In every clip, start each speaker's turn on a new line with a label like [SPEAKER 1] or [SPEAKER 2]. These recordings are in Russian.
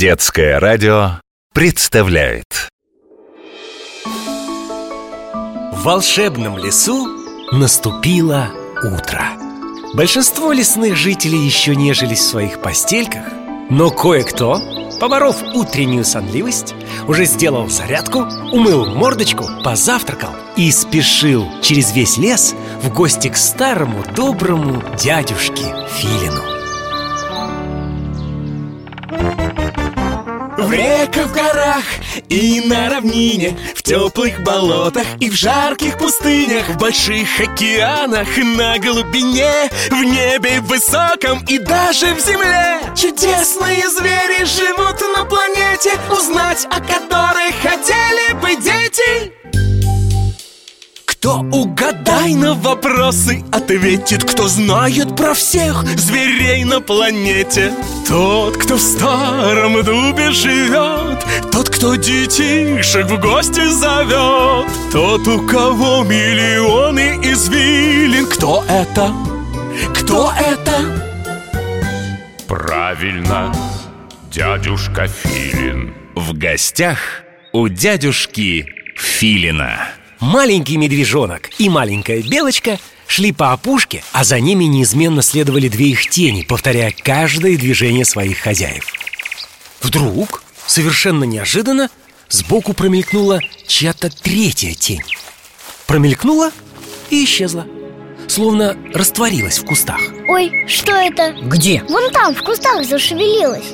[SPEAKER 1] Детское радио представляет.
[SPEAKER 2] В волшебном лесу наступило утро. Большинство лесных жителей еще нежились в своих постельках Но кое-кто, поборов утреннюю сонливость Уже сделал зарядку, умыл мордочку, позавтракал И спешил через весь лес в гости к старому доброму дядюшке Филину
[SPEAKER 3] В реках, в горах и на равнине В теплых болотах и в жарких пустынях В больших океанах на глубине В небе высоком и даже в земле. Чудесные звери живут на планете Узнать о которых хотели бы дети. Кто угадай на вопросы ответит Кто знает про всех зверей на планете. Тот, кто в старом дубе живет Тот, кто детишек в гости зовет. Тот, у кого миллионы извилин. Кто это? Кто это?
[SPEAKER 1] Правильно, дядюшка Филин. В гостях у дядюшки Филина
[SPEAKER 2] Маленький медвежонок и маленькая белочка шли по опушке, а за ними неизменно следовали две их тени, повторяя каждое движение своих хозяев. Вдруг, совершенно неожиданно, сбоку промелькнула чья-то третья тень. Промелькнула и исчезла, словно растворилась в кустах.
[SPEAKER 4] Ой, что это?
[SPEAKER 5] Где?
[SPEAKER 4] Вон там, в кустах зашевелилась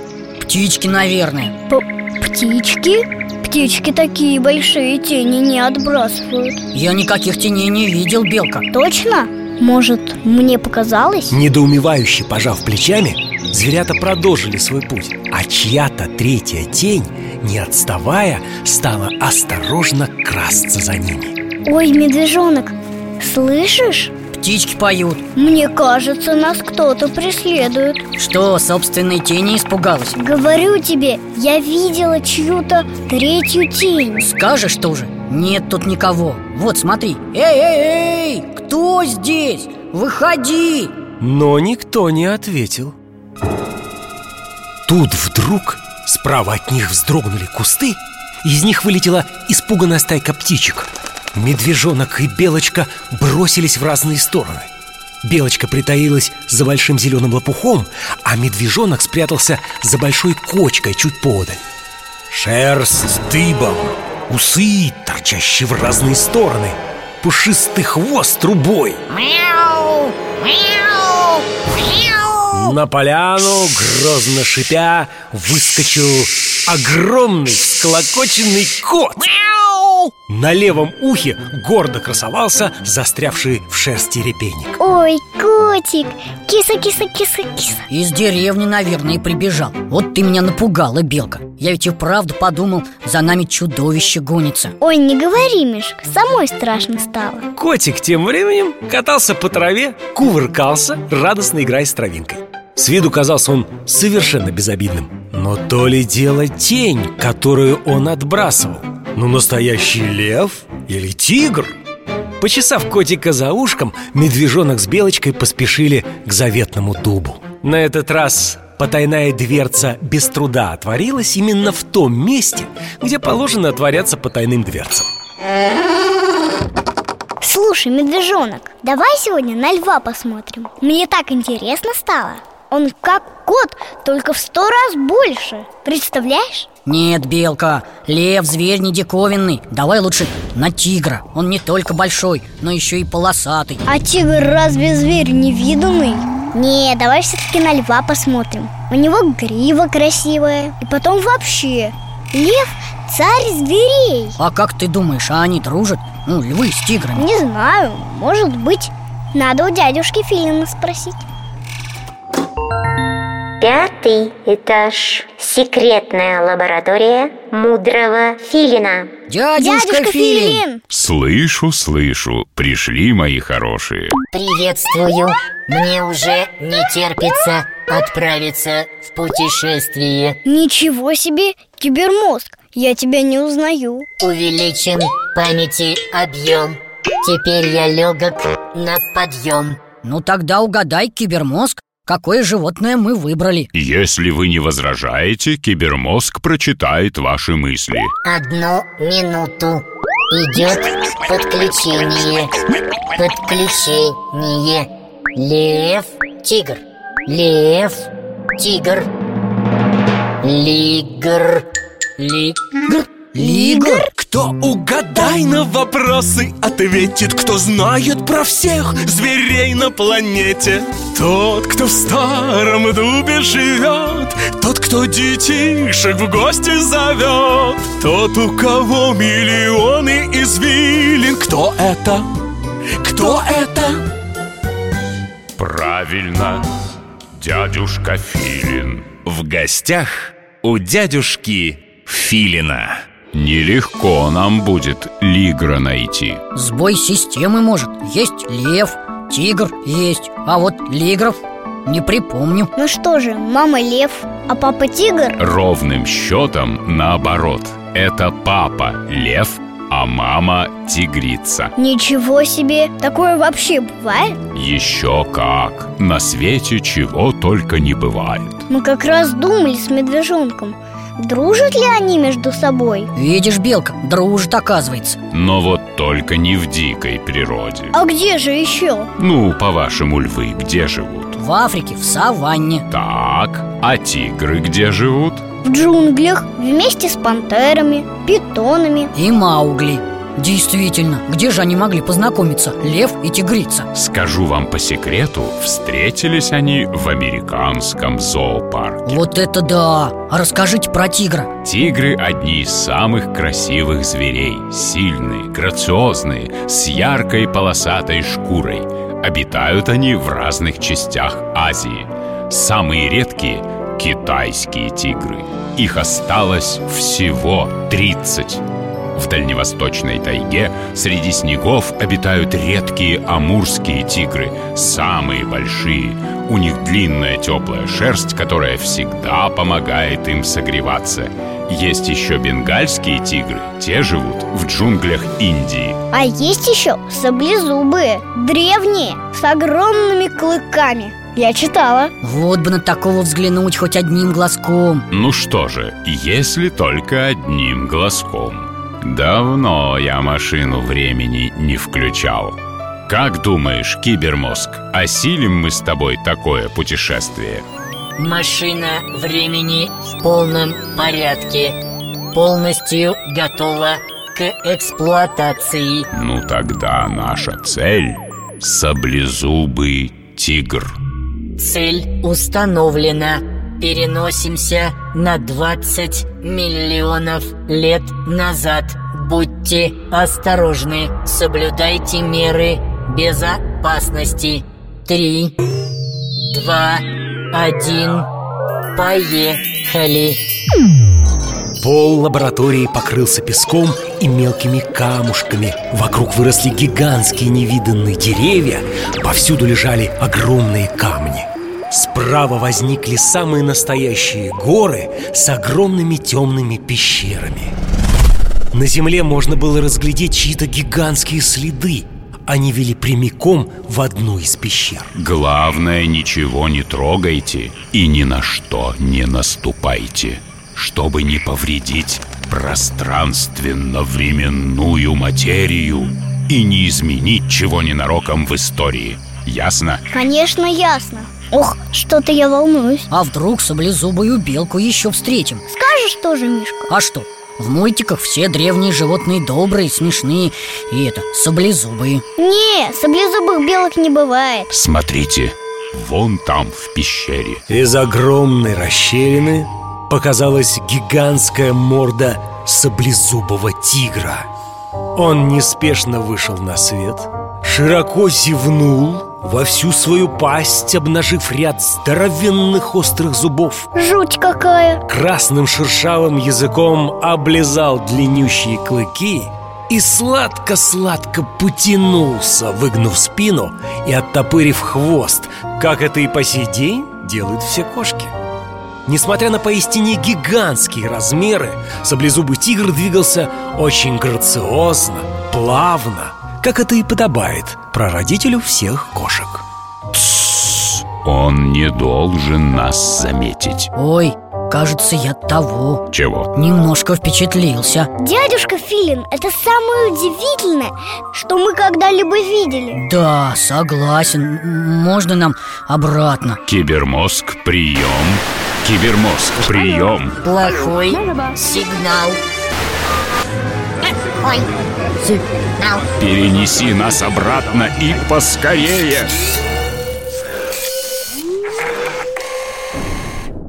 [SPEAKER 5] Птички, наверное
[SPEAKER 4] П Птички? Птички такие большие тени не отбрасывают
[SPEAKER 5] Я никаких теней не видел, Белка
[SPEAKER 4] Точно? Может, мне показалось?
[SPEAKER 2] Недоумевающе пожав плечами, зверята продолжили свой путь А чья-то третья тень, не отставая, стала осторожно красться за ними
[SPEAKER 4] Ой, медвежонок, слышишь?
[SPEAKER 5] Птички поют.
[SPEAKER 4] Мне кажется, нас кто-то преследует.
[SPEAKER 5] Что, собственной тени испугалась?
[SPEAKER 4] Говорю тебе, я видела чью-то третью тень.
[SPEAKER 5] Скажешь тоже? Нет тут никого. Вот, смотри. Эй, эй, эй, кто здесь? Выходи!
[SPEAKER 2] Но никто не ответил. Тут вдруг справа от них вздрогнули кусты Из них вылетела испуганная стайка птичек Медвежонок и Белочка бросились в разные стороны Белочка притаилась за большим зеленым лопухом А медвежонок спрятался за большой кочкой чуть подаль Шерсть дыбом, усы, торчащие в разные стороны Пушистый хвост трубой
[SPEAKER 6] Мяу! Мяу! Мяу!
[SPEAKER 2] На поляну, грозно шипя, выскочил огромный всколокоченный кот
[SPEAKER 6] Мяу!
[SPEAKER 2] На левом ухе гордо красовался застрявший в шерсти репейник.
[SPEAKER 4] Ой, котик, киса-киса-киса-киса
[SPEAKER 5] Из деревни, наверное, прибежал. Вот ты меня напугала, Белка. Я ведь и вправду подумал, за нами чудовище гонится.
[SPEAKER 4] Ой, не говори, Мишка, самой страшно стало.
[SPEAKER 2] Котик тем временем катался по траве, кувыркался, радостно играя с травинкой. С виду казался он совершенно безобидным. Но то ли дело тень, которую он отбрасывал Ну, настоящий лев или тигр? Почесав котика за ушком, медвежонок с белочкой поспешили к заветному дубу. На этот раз потайная дверца без труда отворилась именно в том месте, где положено отворяться потайным дверцам.
[SPEAKER 4] Слушай, медвежонок, давай сегодня на льва посмотрим. Мне так интересно стало. Он как кот, только в сто раз больше. Представляешь?
[SPEAKER 5] Нет, Белка, лев зверь не диковинный. Давай лучше на тигра. Он не только большой, но еще и полосатый.
[SPEAKER 4] А тигр разве зверь невиданный? Не, давай все-таки на льва посмотрим. У него грива красивая. И потом вообще Лев – царь зверей.
[SPEAKER 5] А как ты думаешь, а они дружат? Ну, львы с тиграми.
[SPEAKER 4] Не знаю, может быть Надо у дядюшки Филина спросить
[SPEAKER 7] Пятый этаж. Секретная лаборатория мудрого филина.
[SPEAKER 5] Дядюшка, Филин!
[SPEAKER 1] Слышу, слышу, пришли мои хорошие
[SPEAKER 8] Приветствую. Мне уже не терпится отправиться в путешествие.
[SPEAKER 4] Ничего себе, кибермозг Я тебя не узнаю
[SPEAKER 8] Увеличен памяти объем. Теперь я легок на подъем.
[SPEAKER 5] Ну тогда угадай, кибермозг какое животное мы выбрали?
[SPEAKER 1] Если вы не возражаете, кибермозг прочитает ваши мысли.
[SPEAKER 8] Одну минуту. Идет подключение. Подключение. Лев, тигр. Лев, тигр. Лигр.
[SPEAKER 5] Лигр Лигр?
[SPEAKER 3] Кто угадай на вопросы ответит Кто знает про всех зверей на планете. Тот, кто в старом дубе живет Тот, кто детишек в гости зовет. Тот, у кого миллионы извилин. Кто это? Кто это?
[SPEAKER 1] Правильно, дядюшка Филин.
[SPEAKER 2] В гостях у дядюшки Филина
[SPEAKER 1] Нелегко нам будет Лигра найти.
[SPEAKER 5] Сбой системы может. Есть лев, тигр есть. А вот лигров не припомню.
[SPEAKER 4] Ну что же, мама лев, а папа тигр?
[SPEAKER 1] Ровным счетом наоборот. Это папа лев, а мама тигрица.
[SPEAKER 4] Ничего себе, такое вообще бывает?
[SPEAKER 1] Еще как. На свете чего только не бывает.
[SPEAKER 4] Мы как раз думали с медвежонком Дружат ли они между собой?
[SPEAKER 5] Видишь, Белка, дружит оказывается
[SPEAKER 1] Но вот только не в дикой природе
[SPEAKER 4] А где же еще?
[SPEAKER 1] Ну, по-вашему, львы где живут?
[SPEAKER 5] В Африке, в саванне
[SPEAKER 1] Так, а тигры где живут?
[SPEAKER 4] В джунглях, вместе с пантерами, питонами
[SPEAKER 5] И Маугли Действительно, где же они могли познакомиться, лев и тигрица?
[SPEAKER 1] Скажу вам по секрету, встретились они в американском зоопарке.
[SPEAKER 5] Вот это да! А расскажите про тигра.
[SPEAKER 1] Тигры – одни из самых красивых зверей. Сильные, грациозные, с яркой полосатой шкурой. Обитают они в разных частях Азии. Самые редкие – китайские тигры. Их осталось всего 30 в дальневосточной тайге среди снегов обитают редкие амурские тигры, самые большие. У них длинная теплая шерсть, которая всегда помогает им согреваться. Есть еще бенгальские тигры, те живут в джунглях Индии.
[SPEAKER 4] А есть еще саблезубые, древние, с огромными клыками Я читала
[SPEAKER 5] Вот бы на такого взглянуть хоть одним глазком
[SPEAKER 1] Ну что же, если только одним глазком. Давно я машину времени не включал. Как думаешь, кибермозг, осилим мы с тобой такое путешествие?
[SPEAKER 8] Машина времени в полном порядке Полностью готова к эксплуатации
[SPEAKER 1] Ну тогда наша цель – саблезубый тигр.
[SPEAKER 8] Цель установлена Переносимся на 20 миллионов лет назад. Будьте осторожны, соблюдайте меры безопасности. Три, два, один, поехали.
[SPEAKER 2] Пол лаборатории покрылся песком и мелкими камушками. Вокруг выросли гигантские невиданные деревья Повсюду лежали огромные камни Справа возникли самые настоящие горы с огромными темными пещерами На земле можно было разглядеть чьи-то гигантские следы Они вели прямиком в одну из пещер
[SPEAKER 1] Главное, ничего не трогайте и ни на что не наступайте, чтобы не повредить пространственно-временную материю и не изменить чего ненароком в истории. Ясно?
[SPEAKER 4] Конечно, ясно Ох, что-то я волнуюсь
[SPEAKER 5] А вдруг саблезубую белку еще встретим?
[SPEAKER 4] Скажешь тоже, Мишка?
[SPEAKER 5] А что? В мультиках все древние животные добрые, смешные И это, саблезубые
[SPEAKER 4] Не, саблезубых белок не бывает
[SPEAKER 1] Смотрите, вон там в пещере
[SPEAKER 2] Из огромной расщелины показалась гигантская морда саблезубого тигра Он неспешно вышел на свет, широко зевнул во всю свою пасть, обнажив ряд здоровенных острых зубов
[SPEAKER 4] Жуть какая
[SPEAKER 2] Красным шершавым языком облизал длиннющие клыки и сладко-сладко потянулся, выгнув спину и оттопырив хвост, как это и по сей день делают все кошки. Несмотря на поистине гигантские размеры, саблезубый тигр двигался очень грациозно, плавно, как это и подобает прародителю всех кошек.
[SPEAKER 1] Тссс, Он не должен нас заметить.
[SPEAKER 5] Ой, кажется, я того.
[SPEAKER 1] Чего?
[SPEAKER 5] Немножко впечатлился.
[SPEAKER 4] Дядюшка Филин, это самое удивительное, что мы когда-либо видели.
[SPEAKER 5] Да, согласен. Можно нам обратно?
[SPEAKER 1] Кибермозг, прием. Кибермозг, прием.
[SPEAKER 8] Плохой сигнал
[SPEAKER 6] Ой, сигнал
[SPEAKER 1] Перенеси нас обратно и поскорее.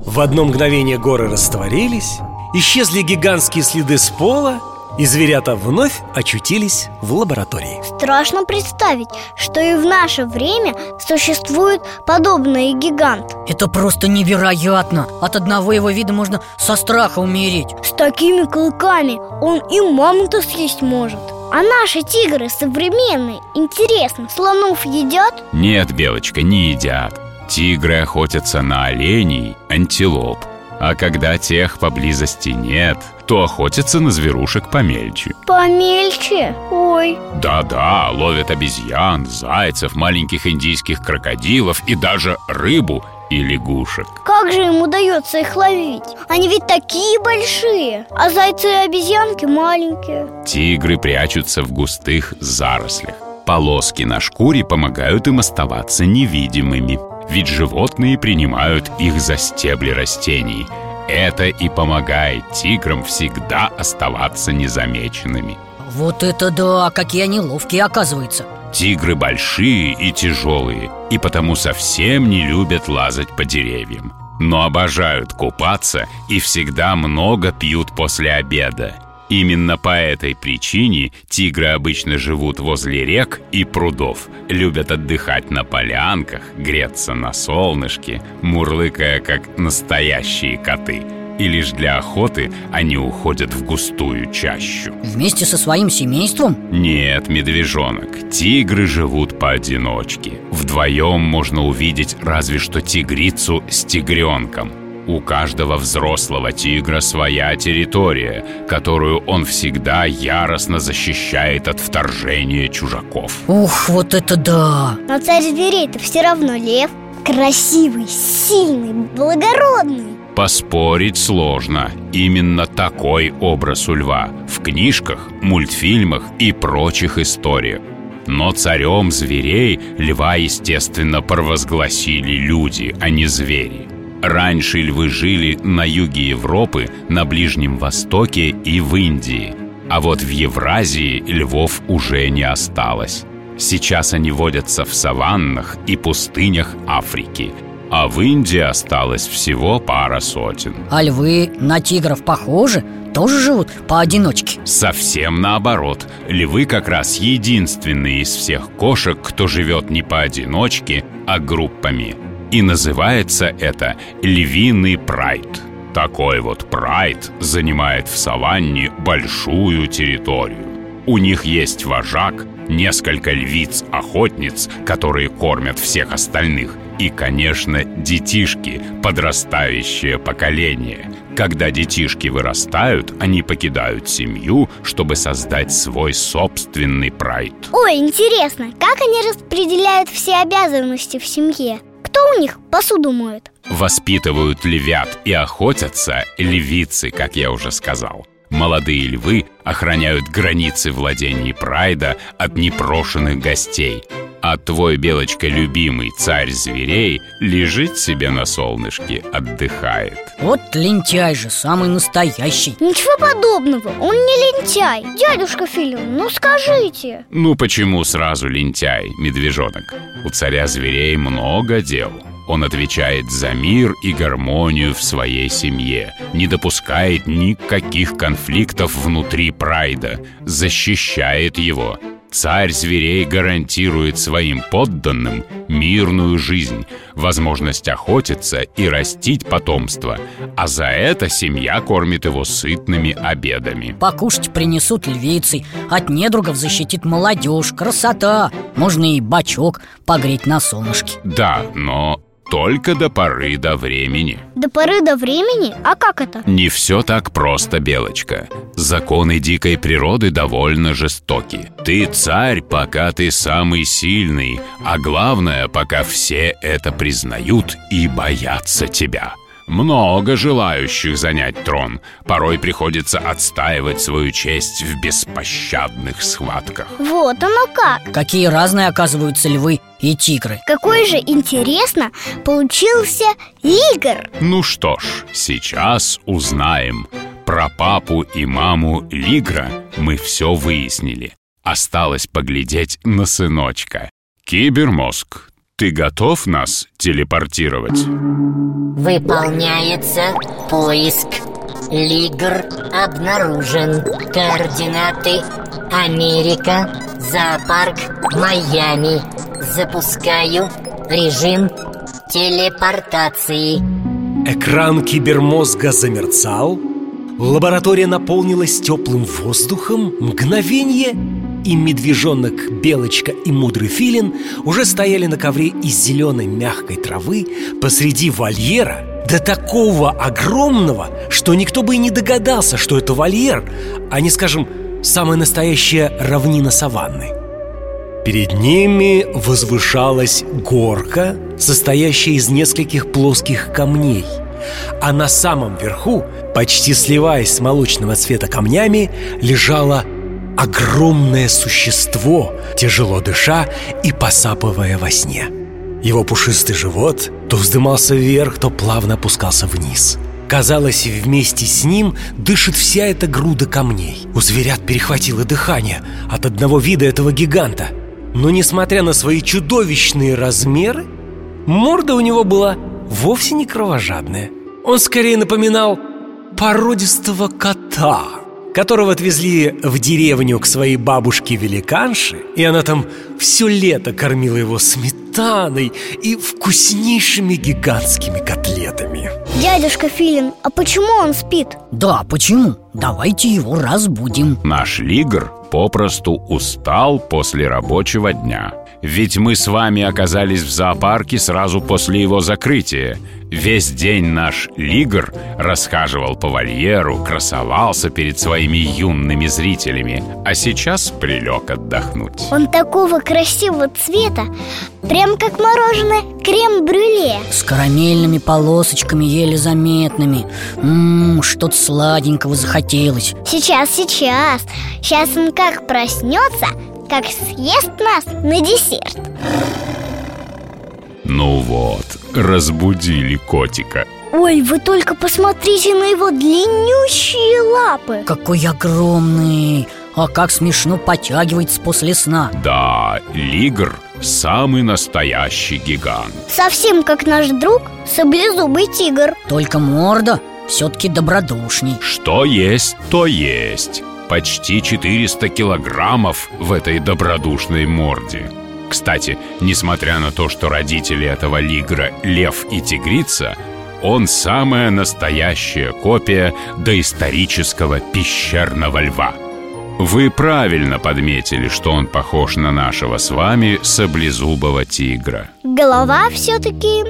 [SPEAKER 2] В одно мгновение горы растворились Исчезли гигантские следы с пола И зверята вновь очутились в лаборатории.
[SPEAKER 4] Страшно представить, что и в наше время существует подобный гигант.
[SPEAKER 5] Это просто невероятно! От одного его вида можно со страха умереть.
[SPEAKER 4] С такими клыками он и мамонта съесть может. А наши тигры современные, интересно, слонов едят?
[SPEAKER 1] Нет, Белочка, не едят. Тигры охотятся на оленей, антилоп А когда тех поблизости нет, то охотятся на зверушек помельче.
[SPEAKER 4] Помельче? Ой,
[SPEAKER 1] Да-да, ловят обезьян, зайцев, маленьких индийских крокодилов и даже рыбу и лягушек.
[SPEAKER 4] Как же им удается их ловить? Они ведь такие большие, а зайцы и обезьянки маленькие.
[SPEAKER 1] Тигры прячутся в густых зарослях. Полоски на шкуре помогают им оставаться невидимыми Ведь животные принимают их за стебли растений. Это и помогает тиграм всегда оставаться незамеченными.
[SPEAKER 5] Вот это да, какие они ловкие оказываются
[SPEAKER 1] Тигры большие и тяжелые И потому совсем не любят лазать по деревьям. Но обожают купаться и всегда много пьют после обеда Именно по этой причине тигры обычно живут возле рек и прудов Любят отдыхать на полянках, греться на солнышке Мурлыкая, как настоящие коты И лишь для охоты они уходят в густую чащу.
[SPEAKER 5] Вместе со своим семейством?
[SPEAKER 1] нет, медвежонок, тигры живут поодиночке. Вдвоем можно увидеть разве что тигрицу с тигренком У каждого взрослого тигра своя территория Которую он всегда яростно защищает от вторжения чужаков
[SPEAKER 5] Ух, вот это да!
[SPEAKER 4] Но царь зверей-то все равно лев Красивый, сильный, благородный
[SPEAKER 1] Поспорить сложно. Именно такой образ у льва в книжках, мультфильмах и прочих историях. Но царем зверей льва, естественно, провозгласили люди, а не звери. Раньше львы жили на юге Европы, на Ближнем Востоке и в Индии. А вот в Евразии львов уже не осталось. Сейчас они водятся в саваннах и пустынях Африки. А в Индии осталось всего пара сотен.
[SPEAKER 5] А львы на тигров похожи? Тоже живут поодиночке?
[SPEAKER 1] Совсем наоборот. Львы как раз единственные из всех кошек, кто живет не поодиночке, а группами. И называется это львиный прайд. Такой вот прайд занимает в саванне большую территорию. У них есть вожак, несколько львиц-охотниц, которые кормят всех остальных, и, конечно, детишки, подрастающее поколение. Когда детишки вырастают, они покидают семью, чтобы создать свой собственный прайд.
[SPEAKER 4] Ой, интересно, как они распределяют все обязанности в семье? Кто у них посуду моет?
[SPEAKER 1] Воспитывают львят и охотятся львицы, как я уже сказал. Молодые львы охраняют границы владений прайда от непрошенных гостей. А твой, Белочка, любимый царь зверей лежит себе на солнышке, отдыхает.
[SPEAKER 5] Вот лентяй же, самый настоящий
[SPEAKER 4] Ничего подобного, он не лентяй Дядюшка Филин, ну скажите
[SPEAKER 1] Ну почему сразу лентяй, медвежонок? У царя зверей много дел. Он отвечает за мир и гармонию в своей семье, не допускает никаких конфликтов внутри прайда, защищает его. Царь зверей гарантирует своим подданным мирную жизнь, возможность охотиться и растить потомство, а за это семья кормит его сытными обедами.
[SPEAKER 5] Покушать принесут львицы От недругов защитит молодежь Красота Можно и бачок погреть на солнышке
[SPEAKER 1] Да, но только до поры до времени
[SPEAKER 4] До поры до времени? А как это?
[SPEAKER 1] Не все так просто, Белочка Законы дикой природы довольно жестоки Ты царь, пока ты самый сильный А главное, пока все это признают и боятся тебя много желающих занять трон. Порой приходится отстаивать свою честь в беспощадных схватках.
[SPEAKER 4] Вот оно как
[SPEAKER 5] Какие разные оказываются львы и тигры
[SPEAKER 4] Какой же, интересно, получился лигр
[SPEAKER 1] Ну что ж, сейчас узнаем. Про папу и маму Лигра мы все выяснили. Осталось поглядеть на сыночка. Кибермозг, ты готов нас телепортировать?
[SPEAKER 8] Выполняется поиск. Лигр обнаружен. Координаты Америка, зоопарк Майами. Запускаю режим телепортации.
[SPEAKER 2] Экран кибермозга замерцал Лаборатория наполнилась теплым воздухом Мгновенье И медвежонок Белочка и мудрый филин Уже стояли на ковре из зеленой мягкой травы Посреди вольера До такого огромного, что никто бы и не догадался, что это вольер А не, скажем, самая настоящая равнина саванны. Перед ними возвышалась горка, состоящая из нескольких плоских камней А на самом верху, почти сливаясь с молочного цвета камнями, лежало огромное существо, тяжело дыша и посапывая во сне. Его пушистый живот то вздымался вверх, то плавно опускался вниз. Казалось, вместе с ним дышит вся эта груда камней. У зверят перехватило дыхание от одного вида этого гиганта. Но несмотря на свои чудовищные размеры Морда у него была вовсе не кровожадная. Он скорее напоминал породистого кота Которого отвезли в деревню к своей бабушке-великанше И она там все лето кормила его сметаной и вкуснейшими гигантскими котлетами
[SPEAKER 4] Дядюшка Филин, а почему он спит?
[SPEAKER 5] Да, почему? Давайте его разбудим
[SPEAKER 1] Наш Лигр попросту устал после рабочего дня. Ведь мы с вами оказались в зоопарке сразу после его закрытия. Весь день наш Лигр расхаживал по вольеру, красовался перед своими юными зрителями, а сейчас прилег отдохнуть.
[SPEAKER 4] Он такого красивого цвета Прям как мороженое крем-брюле
[SPEAKER 5] С карамельными полосочками еле заметными Ммм, что-то сладенького захотелось
[SPEAKER 4] Сейчас, сейчас Сейчас он как проснется, как съест нас на десерт
[SPEAKER 1] Ну вот, разбудили котика.
[SPEAKER 4] Ой, вы только посмотрите на его длиннющие лапы
[SPEAKER 5] Какой огромный А как смешно потягивается после сна
[SPEAKER 1] Да, Лигр – самый настоящий гигант.
[SPEAKER 4] Совсем как наш друг саблезубый тигр
[SPEAKER 5] Только морда все-таки добродушней
[SPEAKER 1] Что есть, то есть. Почти 400 килограммов в этой добродушной морде. Кстати, несмотря на то, что родители этого лигра – лев и тигрица, он самая настоящая копия доисторического пещерного льва. Вы правильно подметили, что он похож на нашего с вами саблезубого тигра.
[SPEAKER 4] Голова все-таки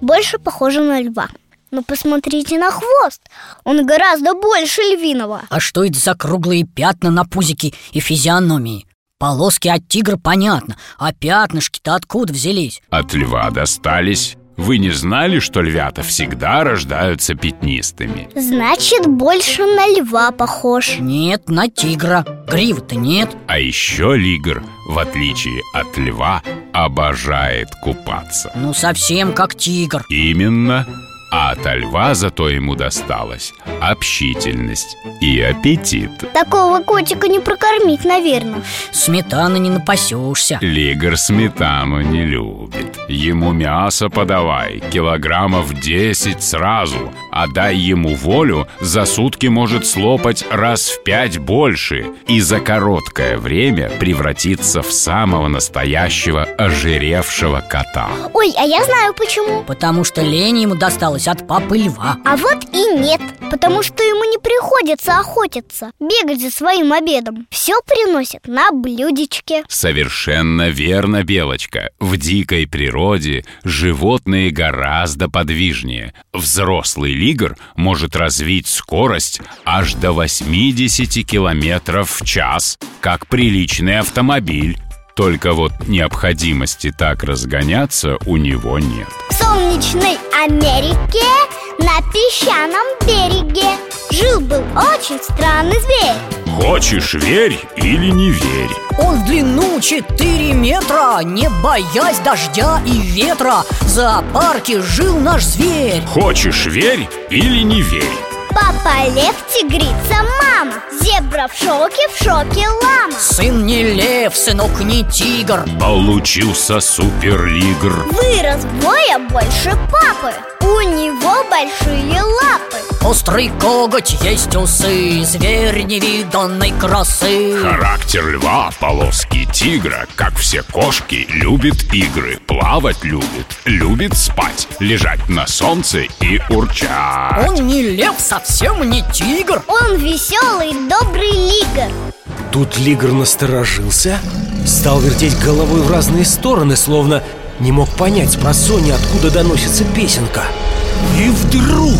[SPEAKER 4] больше похожа на льва Но посмотрите на хвост Он гораздо больше львиного
[SPEAKER 5] А что это за круглые пятна на пузике и физиономии? Полоски от тигра понятно, а пятнышки-то откуда взялись?
[SPEAKER 1] От льва достались. Вы не знали, что львята всегда рождаются пятнистыми?
[SPEAKER 4] Значит, больше на льва похож
[SPEAKER 5] Нет, на тигра Гривы-то нет
[SPEAKER 1] А еще лигр, в отличие от льва, обожает купаться.
[SPEAKER 5] Ну, совсем как тигр
[SPEAKER 1] Именно. А от льва зато ему досталось общительность и аппетит.
[SPEAKER 4] Такого котика не прокормить, наверное
[SPEAKER 5] Сметаны не напасешься
[SPEAKER 1] Лигр сметану не любит. Ему мясо подавай, килограммов 10 сразу. А дай ему волю, за сутки может слопать раз в пять больше и за короткое время превратиться в самого настоящего ожиревшего кота.
[SPEAKER 4] Ой, а я знаю почему
[SPEAKER 5] Потому что лень ему досталось спряталась от папы льва
[SPEAKER 4] А вот и нет, потому что ему не приходится охотиться Бегать за своим обедом Все приносят на блюдечке
[SPEAKER 1] Совершенно верно, Белочка. В дикой природе животные гораздо подвижнее. Взрослый лигр может развить скорость аж до 80 километров в час, как приличный автомобиль. Только вот необходимости так разгоняться у него нет.
[SPEAKER 4] В солнечной Америке на песчаном береге Жил-был очень странный зверь
[SPEAKER 1] Хочешь верь или не верь.
[SPEAKER 5] Он в длину 4 метра, не боясь дождя и ветра В зоопарке жил наш зверь
[SPEAKER 1] Хочешь верь или не верь.
[SPEAKER 4] Папа лев, тигрица, мама. Зебра в шоке, в шоке лама.
[SPEAKER 5] Сын не лев, сынок не тигр.
[SPEAKER 1] Получился суперлигр.
[SPEAKER 4] Вырос вдвое больше папы. У него большие лапы
[SPEAKER 5] Острый коготь, есть усы Зверь невиданной красы.
[SPEAKER 1] Характер льва, полоски тигра, как все кошки, любит игры, плавать любит, любит спать, лежать на солнце и урчать.
[SPEAKER 5] Он не лев, совсем не тигр.
[SPEAKER 4] Он веселый, добрый лигр.
[SPEAKER 2] Тут Лигр насторожился Стал вертеть головой в разные стороны Словно не мог понять с просони, откуда доносится песенка. И вдруг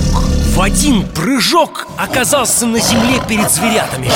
[SPEAKER 2] в один прыжок оказался на земле перед зверятами.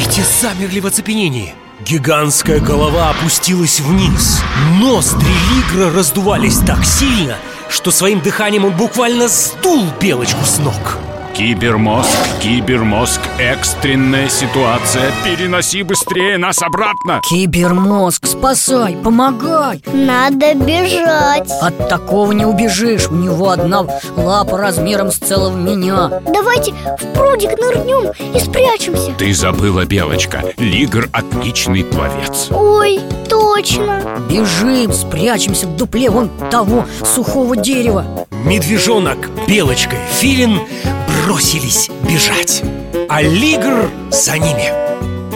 [SPEAKER 2] И те замерли в оцепенении. Гигантская голова опустилась вниз. Ноздри Лигра раздувались так сильно Что своим дыханием он буквально сдул белочку с ног
[SPEAKER 1] Кибермозг, кибермозг, экстренная ситуация, переноси быстрее нас обратно.
[SPEAKER 5] Кибермозг, спасай, помогай.
[SPEAKER 4] Надо бежать.
[SPEAKER 5] От такого не убежишь. У него одна лапа размером с целого меня.
[SPEAKER 4] Давайте в прудик нырнем и спрячемся.
[SPEAKER 1] Ты забыла, Белочка, Лигр отличный пловец.
[SPEAKER 4] Ой, точно.
[SPEAKER 5] Бежим, спрячемся в дупле вон того сухого дерева.
[SPEAKER 2] Медвежонок, Белочка Филин бросились бежать. А Лигр за ними.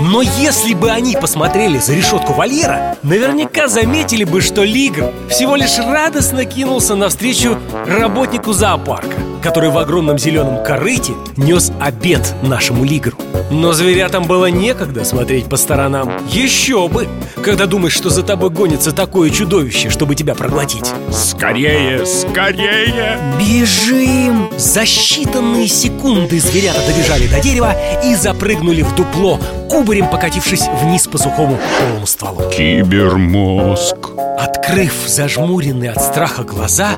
[SPEAKER 2] Но если бы они посмотрели за решетку вольера Наверняка заметили бы, что Лигр всего лишь радостно кинулся навстречу работнику зоопарка Который в огромном зеленом корыте нес обед нашему Лигру Но зверятам было некогда смотреть по сторонам Еще бы, когда думаешь, что за тобой гонится такое чудовище, чтобы тебя проглотить
[SPEAKER 1] Скорее, скорее!
[SPEAKER 5] Бежим
[SPEAKER 2] За считанные секунды зверята добежали до дерева и запрыгнули в дупло, кубарем покатившись вниз по сухому голому стволу.
[SPEAKER 1] Кибермозг.
[SPEAKER 2] Открыв зажмуренные от страха глаза,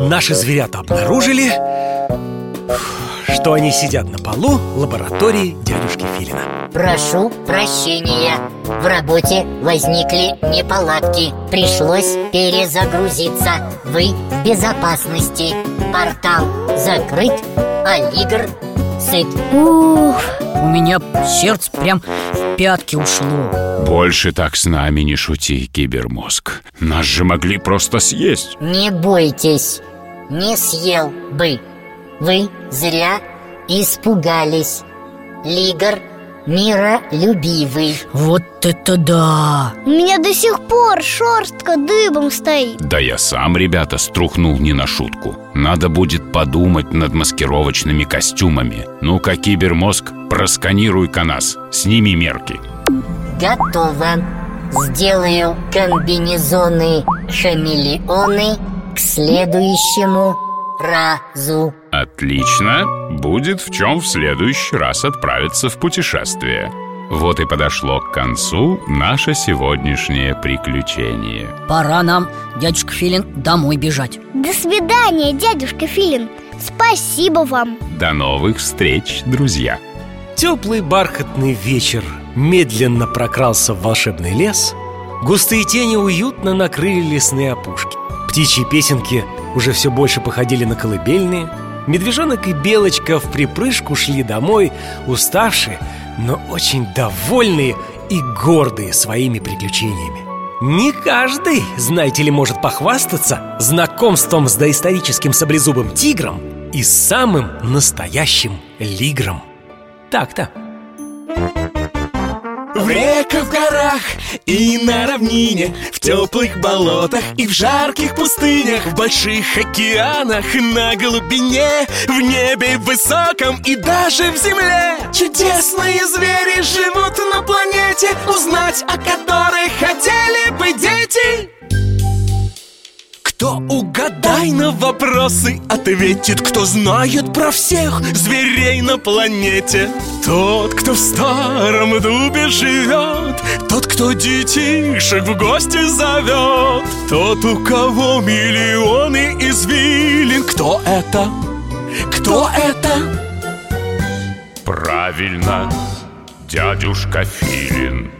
[SPEAKER 2] наши зверята обнаружили, что они сидят на полу лаборатории дядюшки Филина.
[SPEAKER 8] Прошу прощения. В работе возникли неполадки. Пришлось перезагрузиться. Вы в безопасности. Портал закрыт, а Лигр сыт.
[SPEAKER 4] Ух,
[SPEAKER 5] У меня сердце прям в пятки ушло.
[SPEAKER 1] Больше так с нами не шути, кибермозг. Нас же могли просто съесть.
[SPEAKER 8] Не бойтесь. Не съел бы Вы зря испугались Лигр миролюбивый
[SPEAKER 5] Вот это да!
[SPEAKER 4] у меня до сих пор шерстка дыбом стоит
[SPEAKER 1] Да я сам, ребята, струхнул не на шутку. Надо будет подумать над маскировочными костюмами. Ну-ка, кибермозг, просканируй-ка нас. Сними мерки.
[SPEAKER 8] Готово Сделаю комбинезоны хамелеоны К следующему разу
[SPEAKER 1] Отлично. Будет в чем в следующий раз отправиться в путешествие. Вот и подошло к концу наше сегодняшнее приключение.
[SPEAKER 5] Пора нам, дядюшка Филин, домой бежать
[SPEAKER 4] До свидания, дядюшка Филин Спасибо вам
[SPEAKER 1] До новых встреч, друзья!
[SPEAKER 2] Теплый бархатный вечер медленно прокрался в волшебный лес Густые тени уютно накрыли лесные опушки Птичьи песенки уже все больше походили на колыбельные. Медвежонок и Белочка в припрыжку шли домой Уставшие, но очень довольные и гордые своими приключениями. Не каждый, знаете ли, может похвастаться Знакомством с доисторическим саблезубым тигром И самым настоящим лигром. Так-то реках, в горах и на равнине В теплых болотах и в жарких пустынях В больших океанах, на глубине В небе высоком и даже в земле. Чудесные звери живут на планете Узнать о которых хотели бы дети кто угадай на вопросы ответит Кто знает про всех зверей на планете. Тот, кто в старом дубе живет Тот, кто детишек в гости зовет. Тот, у кого миллионы извилин. Кто это? Кто это?
[SPEAKER 1] Правильно, дядюшка Филин